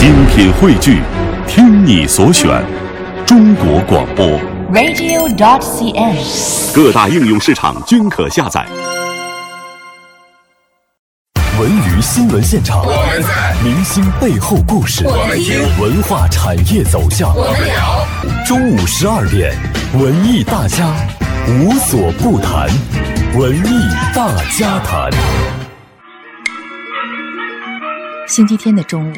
精品汇聚，听你所选，中国广播。radio.dot.cn，。各大应用市场均可下载。文娱新闻现场，我们在；明星背后故事，我们听；文化产业走向，我们聊。中午十二点，文艺大家无所不谈，文艺大家谈。星期天的中午，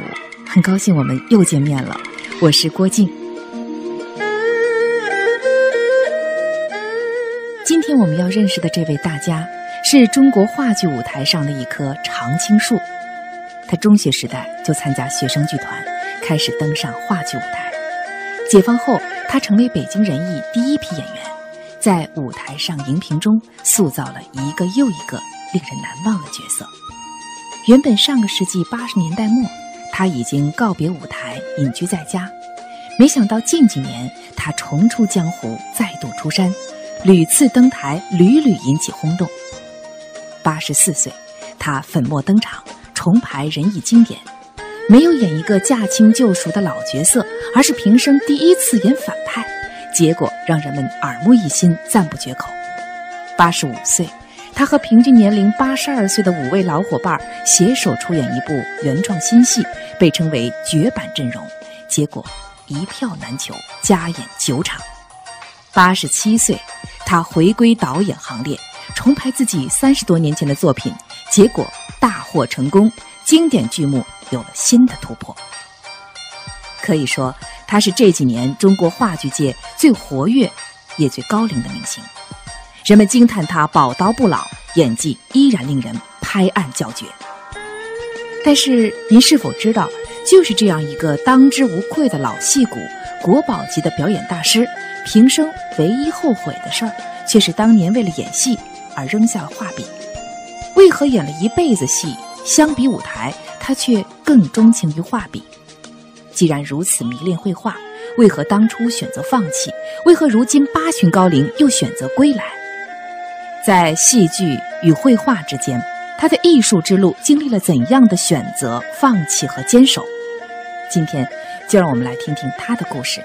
很高兴我们又见面了，我是郭靖。今天我们要认识的这位大家，是中国话剧舞台上的一棵常青树。他中学时代就参加学生剧团，开始登上话剧舞台。解放后，他成为北京人艺第一批演员，在舞台上、荧屏中塑造了一个又一个令人难忘的角色。原本上个世纪八十年代末，他已经告别舞台，隐居在家。没想到近几年，他重出江湖，再度出山，屡次登台，屡屡引起轰动。八十四岁，他粉墨登场，重排人艺经典，没有演一个驾轻就熟的老角色，而是平生第一次演反派，结果让人们耳目一新，赞不绝口。八十五岁。他和平均年龄八十二岁的五位老伙伴携手出演一部原创新戏，被称为绝版阵容，结果一票难求，加演九场。八十七岁，他回归导演行列，重排自己三十多年前的作品，结果大获成功，经典剧目有了新的突破。可以说，他是这几年中国话剧界最活跃也最高龄的明星。人们惊叹他宝刀不老，演技依然令人拍案叫绝。但是，您是否知道，就是这样一个当之无愧的老戏骨、国宝级的表演大师，平生唯一后悔的事儿，却是当年为了演戏而扔下了画笔。为何演了一辈子戏，相比舞台，他却更钟情于画笔？既然如此迷恋绘画，为何当初选择放弃？为何如今八旬高龄又选择归来？在戏剧与绘画之间，他的艺术之路经历了怎样的选择、放弃和坚守？今天，就让我们来听听他的故事，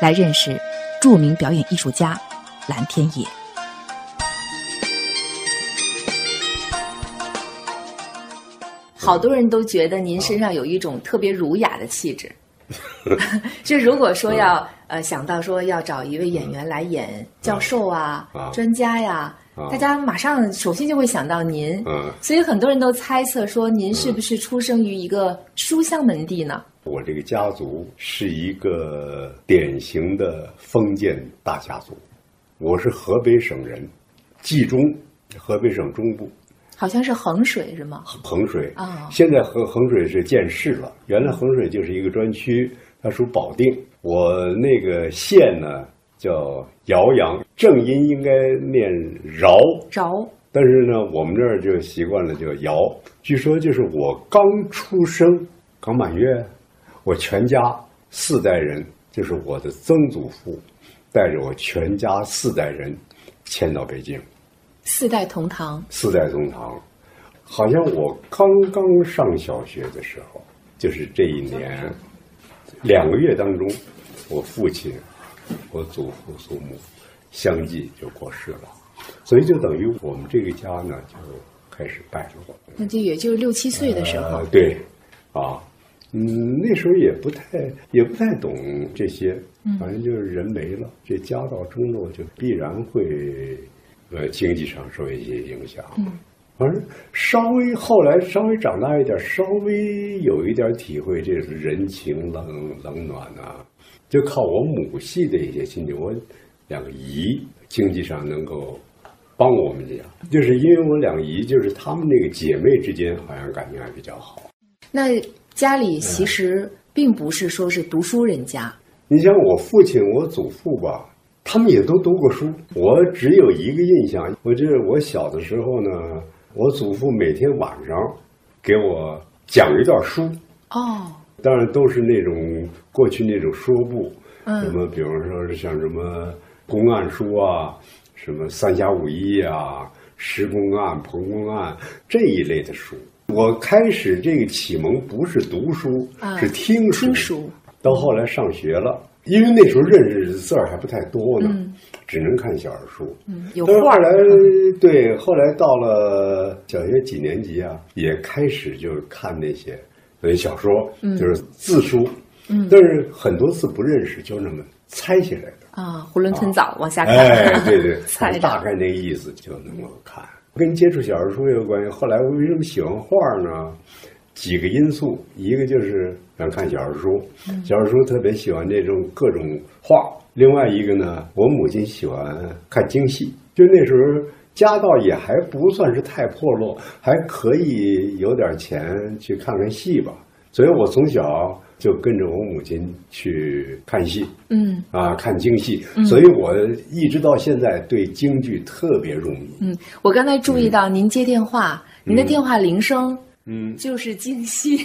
来认识著名表演艺术家蓝天野。好多人都觉得您身上有一种特别儒雅的气质。就如果说要呃想到说要找一位演员来演教授啊、啊专家呀，大家马上首先就会想到您。嗯，所以很多人都猜测说您是不是出生于一个书香门第呢？我这个家族是一个典型的封建大家族，我是河北省人，冀中，河北省中部好像是衡水是吗？衡水啊现在衡衡水是建市了，原来衡水就是一个专区，它属保定。我那个县呢叫饶阳，正音应该念饶，饶但是呢，我们这儿就习惯了叫尧。据说就是我刚出生，刚满月，我全家四代人，就是我的曾祖父，带着我全家四代人迁到北京，四代同堂，四代同堂。好像我刚刚上小学的时候，就是这一年两个月当中，我父亲、我祖父、祖母相继就过世了，所以就等于我们这个家呢就开始败落。那就也就是六七岁的时候。呃，对，啊，嗯，那时候也不太也不太懂这些，反正就是人没了，这家道中落就必然会，呃，经济上受一些影响。嗯，反正稍微后来稍微长大一点，稍微有一点体会，这是人情冷冷暖啊，就靠我母系的一些亲戚，我两个姨经济上能够帮我们这样，就是因为我两姨，就是她们那个姐妹之间好像感情还比较好。那家里其实并不是说是读书人家，你像我父亲、我祖父吧，他们也都读过书。我只有一个印象，我就是我小的时候呢，我祖父每天晚上给我讲一段书，哦，当然都是那种过去那种说部，嗯什么比方说是像什么公案书啊，什么三侠五义啊、石公案、彭公案这一类的书。我开始这个启蒙不是读书，啊是听书。听书到后来上学了，因为那时候认识字儿还不太多呢，嗯只能看小人书。嗯，有画来，对，后来到了小学几年级啊，也开始就是看那些呃小说，就是字书，嗯但是很多字不认识，就那么猜起来的。啊，囫囵吞枣往下看，哎，对对，猜，大概那个意思就能够看。跟接触小人书也有关系。后来我为什么喜欢画呢？几个因素，一个就是想看小人书，嗯小人书特别喜欢这种各种画。另外一个呢，我母亲喜欢看京戏，就那时候家道也还不算是太破落，还可以有点钱去看看戏吧。所以我从小就跟着我母亲去看戏。嗯啊，看京戏，所以我一直到现在对京剧特别入迷。嗯，我刚才注意到您接电话，您的电话铃声嗯，就是京戏，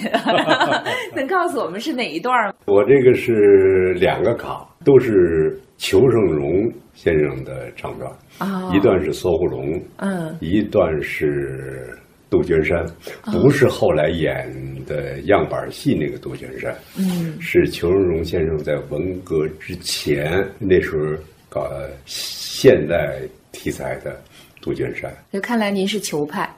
能告诉我们是哪一段吗？我这个是两个卡，都是裘盛戎先生的唱段，啊，一段是擞虎龙，嗯。一段是杜鹃山，不是后来演的样板戏那个杜鹃山，嗯。是裘盛戎先生在文革之前那时候搞现代题材的杜鹃山。就看来您是球派，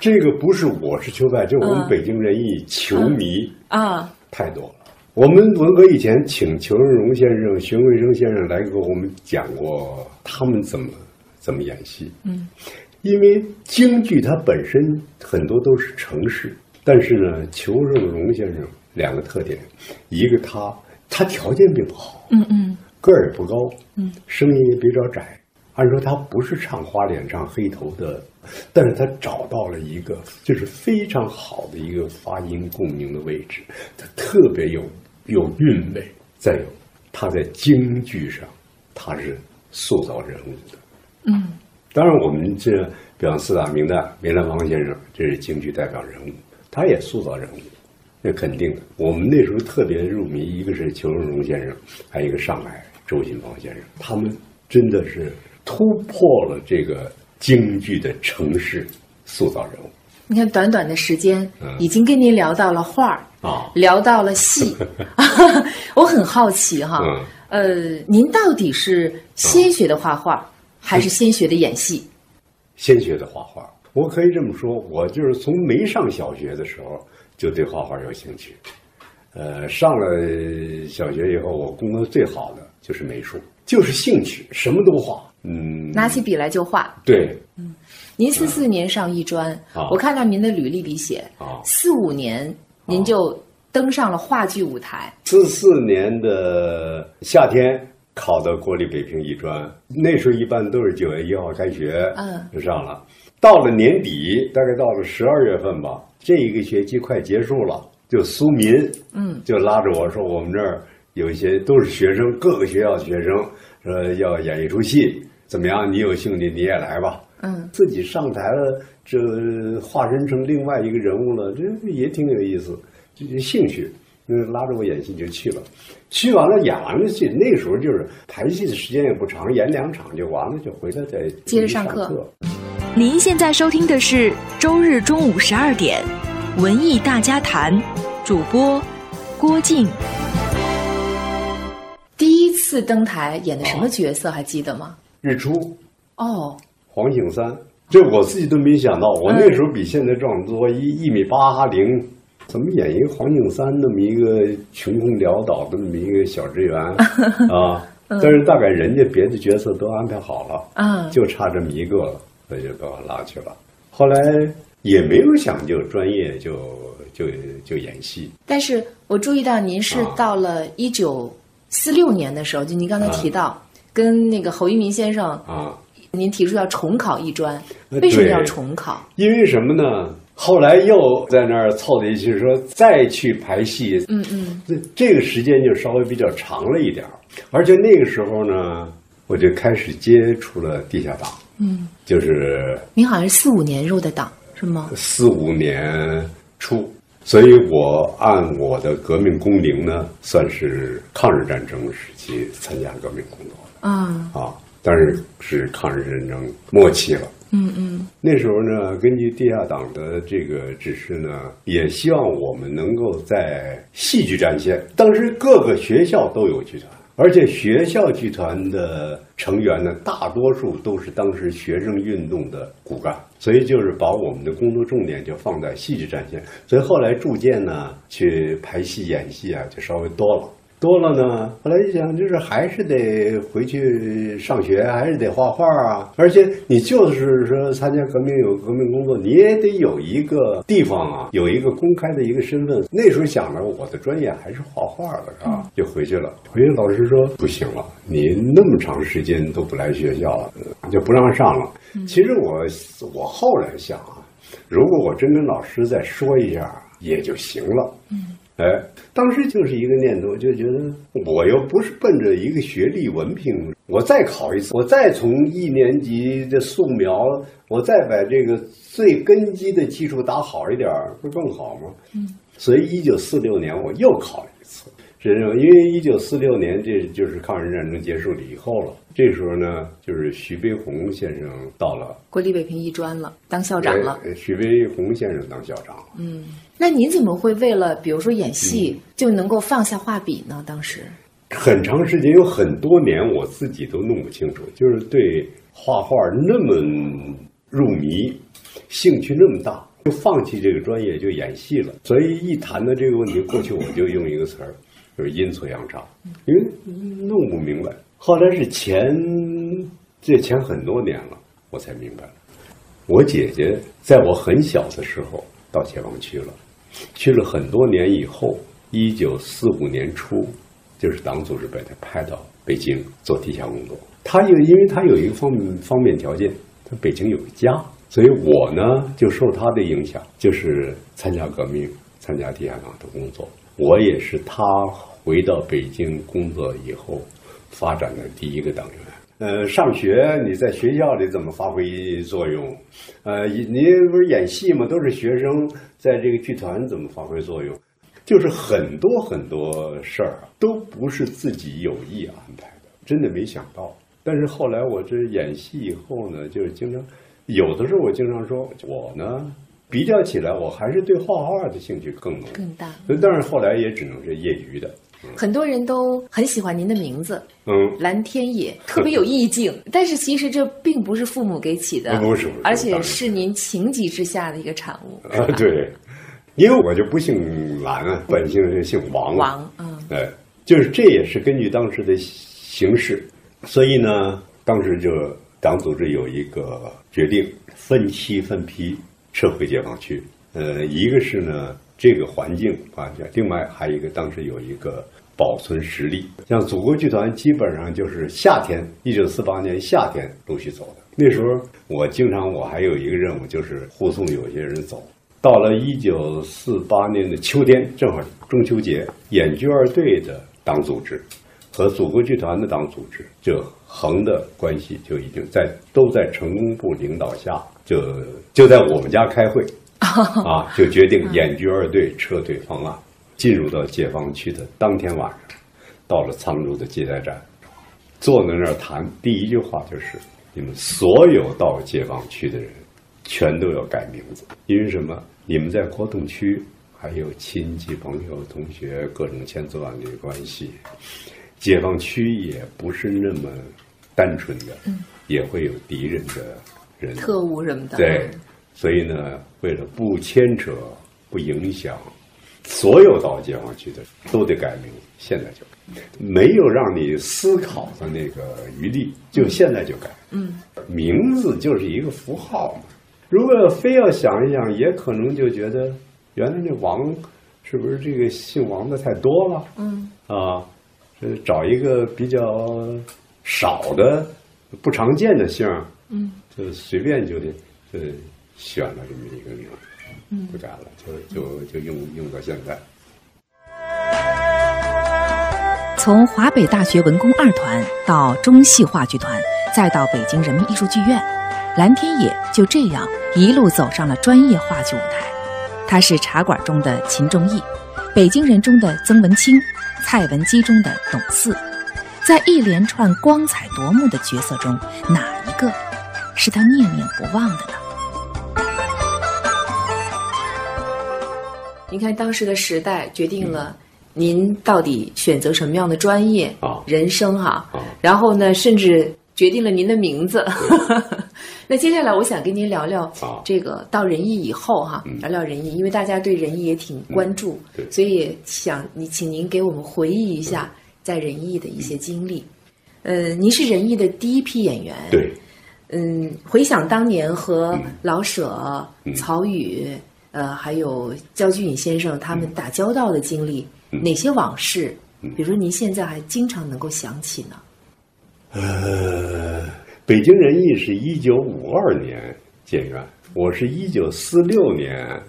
这个不是我是球派，就我们嗯。北京人艺球迷啊，太多了。我们文革以前请裘盛戎先生、荀慧生先生来给我们讲过他们怎么怎么演戏。嗯，因为京剧它本身很多都是程式，但是呢，裘盛戎先生两个特点，一个他他条件并不好，嗯嗯个儿也不高，嗯，声音也比较窄。按说他不是唱花脸、唱黑头的，但是他找到了一个就是非常好的一个发音共鸣的位置，他特别有有韵味。再有，他在京剧上，他是塑造人物的。嗯当然，我们这比方四大名旦梅兰芳先生，这是京剧代表人物，他也塑造人物，那肯定的。我们那时候特别入迷，一个是裘盛戎先生，还有一个上海周信芳先生，他们真的是突破了这个京剧的城市塑造人物你看短短的时间嗯，已经跟您聊到了画儿，啊。聊到了戏，我很好奇哈，嗯呃，您到底是先学的画画，还是先学的演戏？先学的画画，我可以这么说，我就是从没上小学的时候就对画画有兴趣。呃，上了小学以后，我功课最好的就是美术，就是兴趣，什么都画。嗯，拿起笔来就画。对。嗯您四四年上艺专，啊我看到您的履历里写，啊，四五年您就登上了话剧舞台。四四年的夏天考的国立北平艺专，那时候一般都是九月一号开学，嗯。就上了。到了年底，大概到了十二月份吧，这一个学期快结束了，就苏民，嗯，就拉着我说，我们这儿有一些都是学生，各个学校的学生，说要演一出戏，怎么样？你有兴趣你也来吧。嗯，自己上台了，这化身成另外一个人物了，这也挺有意思，就是兴趣。那拉着我演戏就去了，去完了演完了戏，那时候就是排戏的时间也不长，演两场就完了，就回来再接着上上课您现在收听的是周日中午十二点《文艺大家谈》，主播郭靖。第一次登台演的什么角色还记得吗？日出，哦，黄景三，这我自己都没想到，我那时候比现在壮多一一米八零，怎么演一个黄景三那么一个穷困潦倒的那么一个小职员 啊？但是大概人家别的角色都安排好了，啊，就差这么一个了，所以就把我拉去了。后来也没有想就专业就就就演戏，但是我注意到您是啊。到了一九四六年的时候，就您刚才提到、跟那个侯一民先生，啊，您提出要重考艺专，呃为什么要重考？因为什么呢？后来又在那儿凑在一起说再去排戏，嗯嗯。这这个时间就稍微比较长了一点儿，而且那个时候呢，我就开始接触了地下党，嗯，就是您好像是四五年入的党是吗？四五年初，所以我按我的革命工龄呢，算是抗日战争时期参加革命工作啊，但是是抗日战争末期了，嗯嗯。那时候呢，根据地下党的这个指示呢，也希望我们能够在戏剧战线。当时各个学校都有剧团。而且学校剧团的成员呢，大多数都是当时学生运动的骨干，所以就是把我们的工作重点就放在戏剧战线。所以后来逐渐呢，去排戏演戏啊，就稍微多了。多了呢，后来一想，就是还是得回去上学，还是得画画啊。而且你就是说参加革命有革命工作，你也得有一个地方啊，有一个公开的一个身份。那时候想着我的专业还是画画的啊，就回去了。回去老师说不行了，你那么长时间都不来学校了，就不让上了。其实我我后来想啊，如果我真跟老师再说一下，也就行了。嗯。哎，当时就是一个念头，就觉得我又不是奔着一个学历文凭，我再考一次，我再从一年级的素描，我再把这个最根基的基础打好一点，不更好吗？嗯，所以一九四六年我又考了一次。是因为一九四六年，这就是抗日战争结束了以后了。这时候呢，就是徐悲鸿先生到了国立北平艺专了，当校长了。徐悲鸿先生当校长。嗯，那您怎么会为了比如说演戏就能够放下画笔呢？当时很长时间，有很多年，我自己都弄不清楚，就是对画画那么入迷，兴趣那么大，就放弃这个专业，就演戏了。所以一谈到这个问题，过去我就用一个词儿。就是阴错阳差，因为弄不明白。后来是前这前很多年了，我才明白了。我姐姐在我很小的时候到解放区了，去了很多年以后，一九四五年初，就是党组织把她派到北京做地下工作。她有，因为她有一个方方面条件，她北京有个家，所以我呢就受她的影响，就是参加革命，参加地下党的工作。我也是她回到北京工作以后发展的第一个党员。呃，上学你在学校里怎么发挥作用？呃，你不是演戏吗？都是学生在这个剧团怎么发挥作用？就是很多很多事儿都不是自己有意安排的，真的没想到。但是后来我这演戏以后呢，就是经常有的时候我经常说，我呢。比较起来，我还是对画画的兴趣更浓、更大。但是后来也只能是业余的。很多人都很喜欢您的名字，嗯，蓝天野，特别有意境。但是其实这并不是父母给起的，不是，而且是您情急之下的一个产物。啊，对，因为我就不姓蓝啊，本姓是姓王。王，嗯，哎，就是这也是根据当时的形势，所以呢，当时就党组织有一个决定，分期分批。撤回解放区，呃，一个是呢这个环境啊，另外还有一个当时有一个保存实力，像祖国剧团基本上就是夏天，一九四八年夏天陆续走的。那时候我经常我还有一个任务就是护送有些人走。到了一九四八年的秋天，正好中秋节，演剧二队的党组织和祖国剧团的党组织就横的关系就已经在都在成功部领导下。就就在我们家开会，啊，就决定演剧二队撤退方案。进入到解放区的当天晚上，到了沧州的接待站，坐在那儿谈，第一句话就是：你们所有到解放区的人，全都要改名字，因为什么？你们在活动区还有亲戚、朋友、同学，各种千丝万缕的关系。解放区也不是那么单纯的，也会有敌人的人。特务什么的，对，所以呢，为了不牵扯、不影响所有到解放区的，都得改名。现在就没有让你思考的那个余地，就现在就改。嗯，名字就是一个符号嘛。如果非要想一想，也可能就觉得原来那王是不是这个姓王的太多了？嗯，啊，找一个比较少的、不常见的姓。嗯，就随便就得，呃，选了这么一个名，嗯，不改了，就就就用用到现在。从华北大学文工二团到中戏话剧团，再到北京人民艺术剧院，蓝天野就这样一路走上了专业话剧舞台。他是茶馆中的秦仲义，北京人中的曾文清，蔡文姬中的董四，在一连串光彩夺目的角色中，哪一个？是他念念不忘的呢？您看，当时的时代决定了您到底选择什么样的专业啊人生哈、啊然后呢，甚至决定了您的名字。那接下来，我想跟您聊聊啊这个到仁义以后哈、嗯。聊聊仁义，因为大家对仁义也挺关注，对。所以想你，请您给我们回忆一下在仁义的一些经历。呃，您是仁义的第一批演员，对，嗯，回想当年和嗯。老舍、嗯。曹禺，呃，还有焦菊隐先生他们打交道的经历，嗯。哪些往事？嗯。比如说您现在还经常能够想起呢？呃，北京人艺是一九五二年建院，我是一九四六年，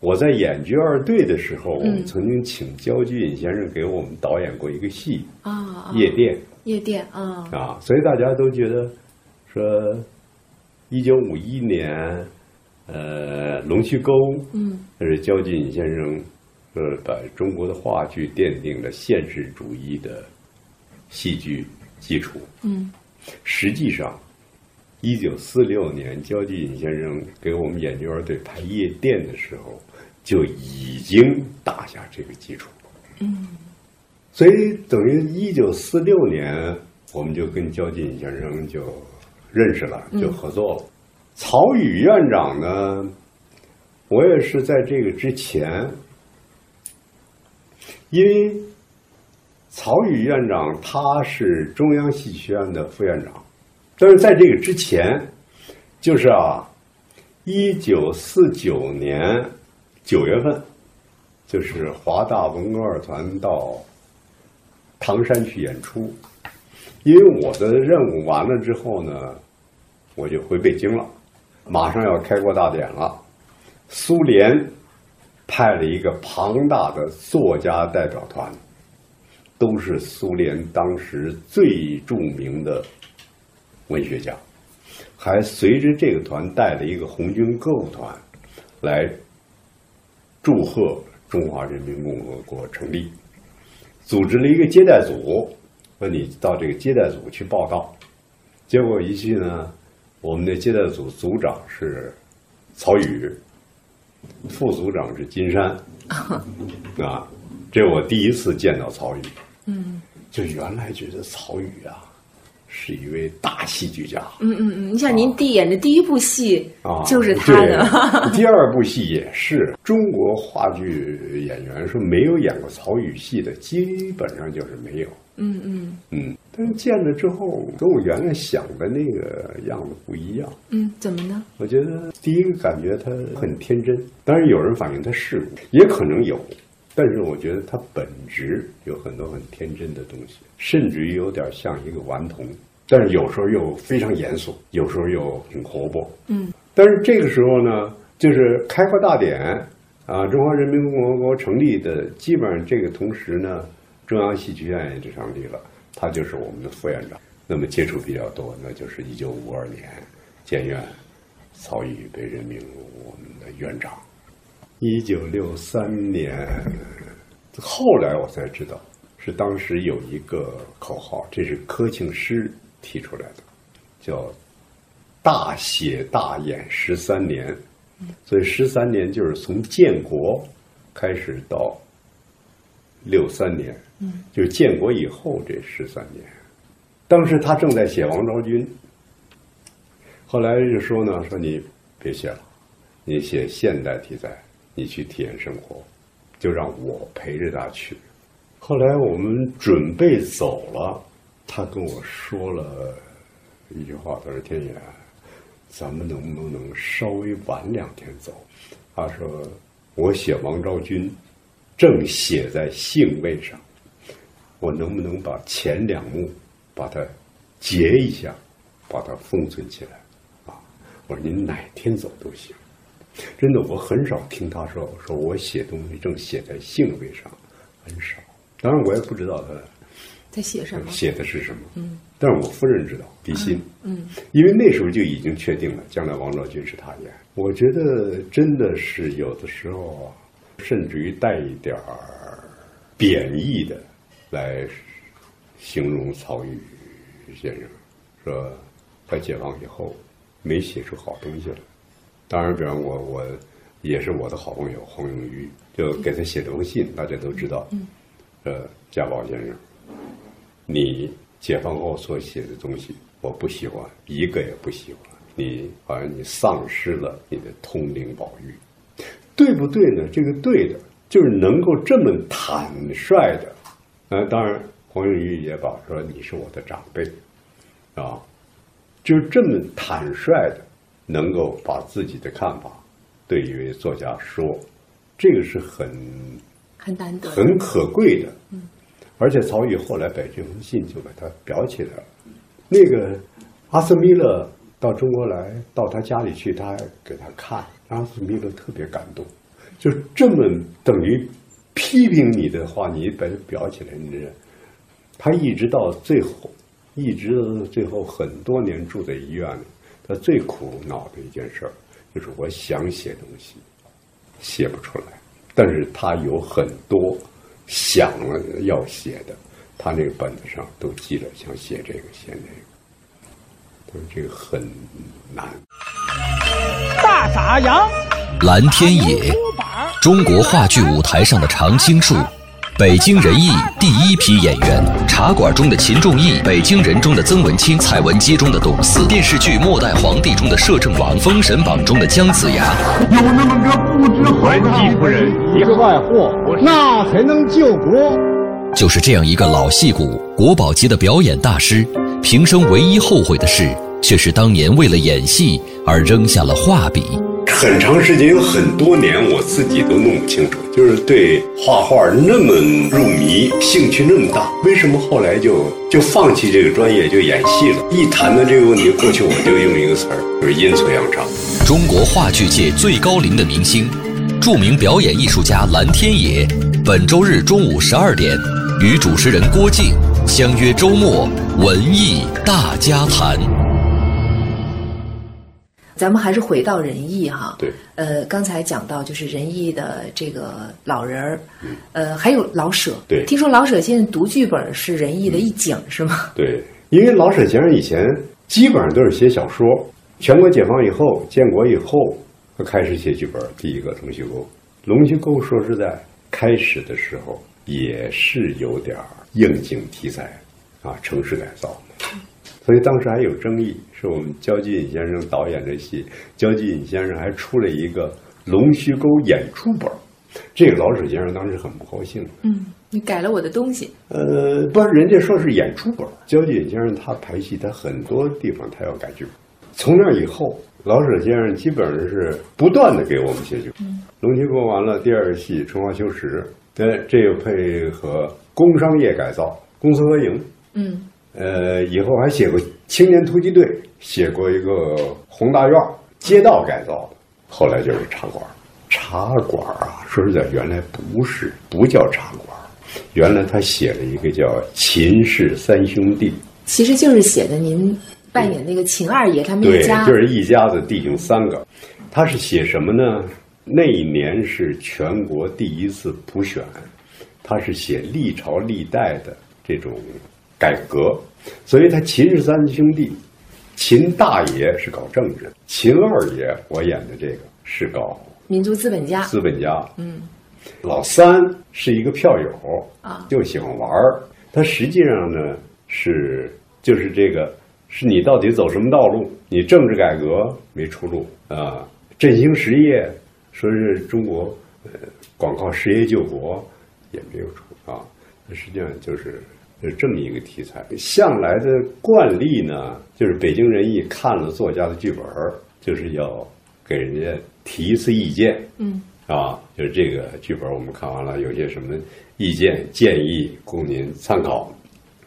我在演剧二队的时候，我们曾经请焦菊隐先生给我们导演过一个戏啊，啊《夜店。夜店啊》啊，所以大家都觉得说，一九五一年，呃，龙须沟，嗯，这是焦菊隐先生，呃，把中国的话剧奠定了现实主义的戏剧基础。嗯，实际上，一九四六年焦菊隐先生给我们演剧二队排《夜店》的时候，就已经打下这个基础。嗯，所以等于一九四六年，我们就跟焦菊隐先生就认识了，就合作了。曹禺院长呢，我也是在这个之前，因为曹禺院长他是中央戏剧学院的副院长，但是在这个之前，就是啊，一九四九年九月份，就是华大文工二团到唐山去演出，因为我的任务完了之后呢，我就回北京了，马上要开国大典了，苏联派了一个庞大的作家代表团，都是苏联当时最著名的文学家，还随着这个团带了一个红军歌舞团来祝贺中华人民共和国成立，组织了一个接待组，说你到这个接待组去报道。结果一去呢，我们的接待组组长是曹禺，副组长是金山，啊，这我第一次见到曹禺。嗯。就原来觉得曹禺啊，是一位大戏剧家。嗯嗯嗯，你像您第演的第一部戏啊，就是他的，对第二部戏也是。中国话剧演员说没有演过曹禺戏的，基本上就是没有。嗯嗯。嗯，但是见了之后，跟我原来想的那个样子不一样。嗯，怎么呢？我觉得第一个感觉他很天真，当然有人反映他世故，也可能有，但是我觉得他本质有很多很天真的东西，甚至于有点像一个顽童，但是有时候又非常严肃，有时候又挺活泼。嗯但是这个时候呢，就是开国大典啊，中华人民共和国成立的，基本上这个同时呢，中央戏剧院也就成立了，他就是我们的副院长。那么接触比较多，那就是一九五二年建院，曹禺被任命为我们的院长。一九六三年，后来我才知道，是当时有一个口号，这是柯庆施提出来的，叫“大写大演十三年”，所以十三年就是从建国开始到六三年，就建国以后这十三年。当时他正在写王昭君，后来就说呢，说你别写了，你写现代题材，你去体验生活，就让我陪着他去。后来我们准备走了，他跟我说了一句话，他说：“天野，咱们能不能稍微晚两天走？”他说：“我写王昭君，正写在兴味上，我能不能把前两幕把它截一下，把它封存起来？”啊，我说您哪天走都行。真的，我很少听他说说我写东西正写在兴味上，很少。当然，我也不知道他在写什么？写的是什么。嗯，但是我夫人知道，比心。嗯因为那时候就已经确定了，将来王昭君是他演。我觉得真的是有的时候啊，甚至于带一点儿贬义的来形容曹禺先生，说他解放以后没写出好东西来。当然，比方我我也是我的好朋友黄永玉，就给他写封信，大家都知道。嗯。呃，家宝先生，你解放后所写的东西，我不喜欢，一个也不喜欢。你好像你丧失了你的通灵宝玉，对不对呢？这个对的，就是能够这么坦率的。呃，当然，黄永玉也把说你是我的长辈，啊，就这么坦率的，能够把自己的看法对一位作家说，这个是很很难得、很可贵的。嗯，而且曹禺后来把这封信就把它裱起来了。那个阿斯米勒。到中国来，到他家里去，他还给他看，阿斯米勒特别感动，就这么等于批评你的话，你把它裱起来，你这，他一直到最后，一直到最后很多年住在医院里，他最苦恼的一件事儿就是我想写东西，写不出来，但是他有很多想了要写的，他那个本子上都记着，想写这个写那个。这个很难。大傻羊，蓝天野，中国话剧舞台上的常青树，北京人艺第一批演员，茶馆中的秦仲义，北京人中的曾文清，蔡文姬中的董四，电视剧《末代皇帝》中的摄政王，封神榜中的姜子牙。有那么个不知文姬夫人一个外货，那才能救国。就是这样一个老戏骨，国宝级的表演大师，平生唯一后悔的事。却是当年为了演戏而扔下了画笔。很长时间，有很多年，我自己都弄不清楚，就是对画画那么入迷，兴趣那么大，为什么后来就就放弃这个专业，就演戏了？一谈到这个问题，过去我就用一个词儿，就是阴错阳差。中国话剧界最高龄的明星，著名表演艺术家蓝天野，本周日中午十二点，与主持人郭靖相约周末文艺大家谈。咱们还是回到仁义哈，对，呃，刚才讲到就是仁义的这个老人儿，呃，还有老舍，对，听说老舍现在读剧本是仁义的一景是吗？对，因为老舍先生以前基本上都是写小说，全国解放以后，建国以后，他开始写剧本。第一个《龙须沟》，《龙须沟》说实在，开始的时候也是有点应景题材，啊，城市改造。所以当时还有争议，是我们焦继隐先生导演这戏，焦继隐先生还出了一个《龙须沟》演出本这个老舍先生当时很不高兴。嗯，你改了我的东西。呃，不，人家说是演出本焦继隐先生他排戏，他很多地方他要改剧本。从那以后，老舍先生基本上是不断的给我们写剧本。龙须沟》完了，第二戏《春花秋实》，呃，这又配合工商业改造，公私合营。嗯。呃，以后还写过青年突击队，写过一个宏大院街道改造的，后来就是茶馆。茶馆啊，说实在，原来不是不叫茶馆，原来他写了一个叫《秦氏三兄弟》，其实就是写的您扮演那个秦二爷他们一家，就是一家子弟兄三个。他是写什么呢？那一年是全国第一次普选，他是写历朝历代的这种。改革，所以他秦氏三兄弟，秦大爷是搞政治，秦二爷我演的这个是搞民族资本家。资本家，嗯，老三是一个票友啊，就喜欢玩儿。他实际上呢是就是这个，是你到底走什么道路？你政治改革没出路啊，振兴实业，说是中国呃广告实业救国也没有出啊。那实际上就是。是这么一个题材，向来的惯例呢，就是北京人艺看了作家的剧本，就是要给人家提一次意见，嗯，啊，就是这个剧本我们看完了，有些什么意见建议供您参考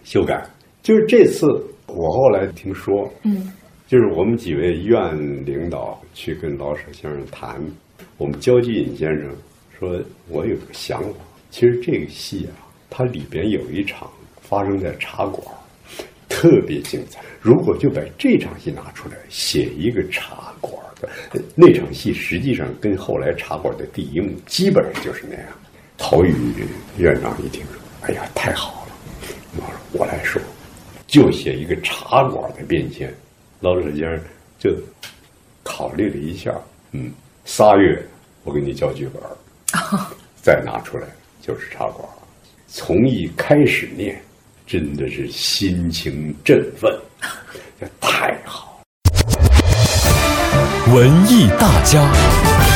修改。就是这次我后来听说，嗯，就是我们几位院领导去跟老舍先生谈，我们焦继隐先生说，我有个想法，其实这个戏啊，它里边有一场。发生在茶馆，特别精彩。如果就把这场戏拿出来写一个茶馆的那场戏，实际上跟后来茶馆的第一幕基本上就是那样。陶宇院长一听说，哎呀，太好了！我说我来说，就写一个茶馆的变迁。老舍先生就考虑了一下，嗯，仨月我给你交剧本，再拿出来就是茶馆。从一开始念，真的是心情振奋，这 太好。文艺大家。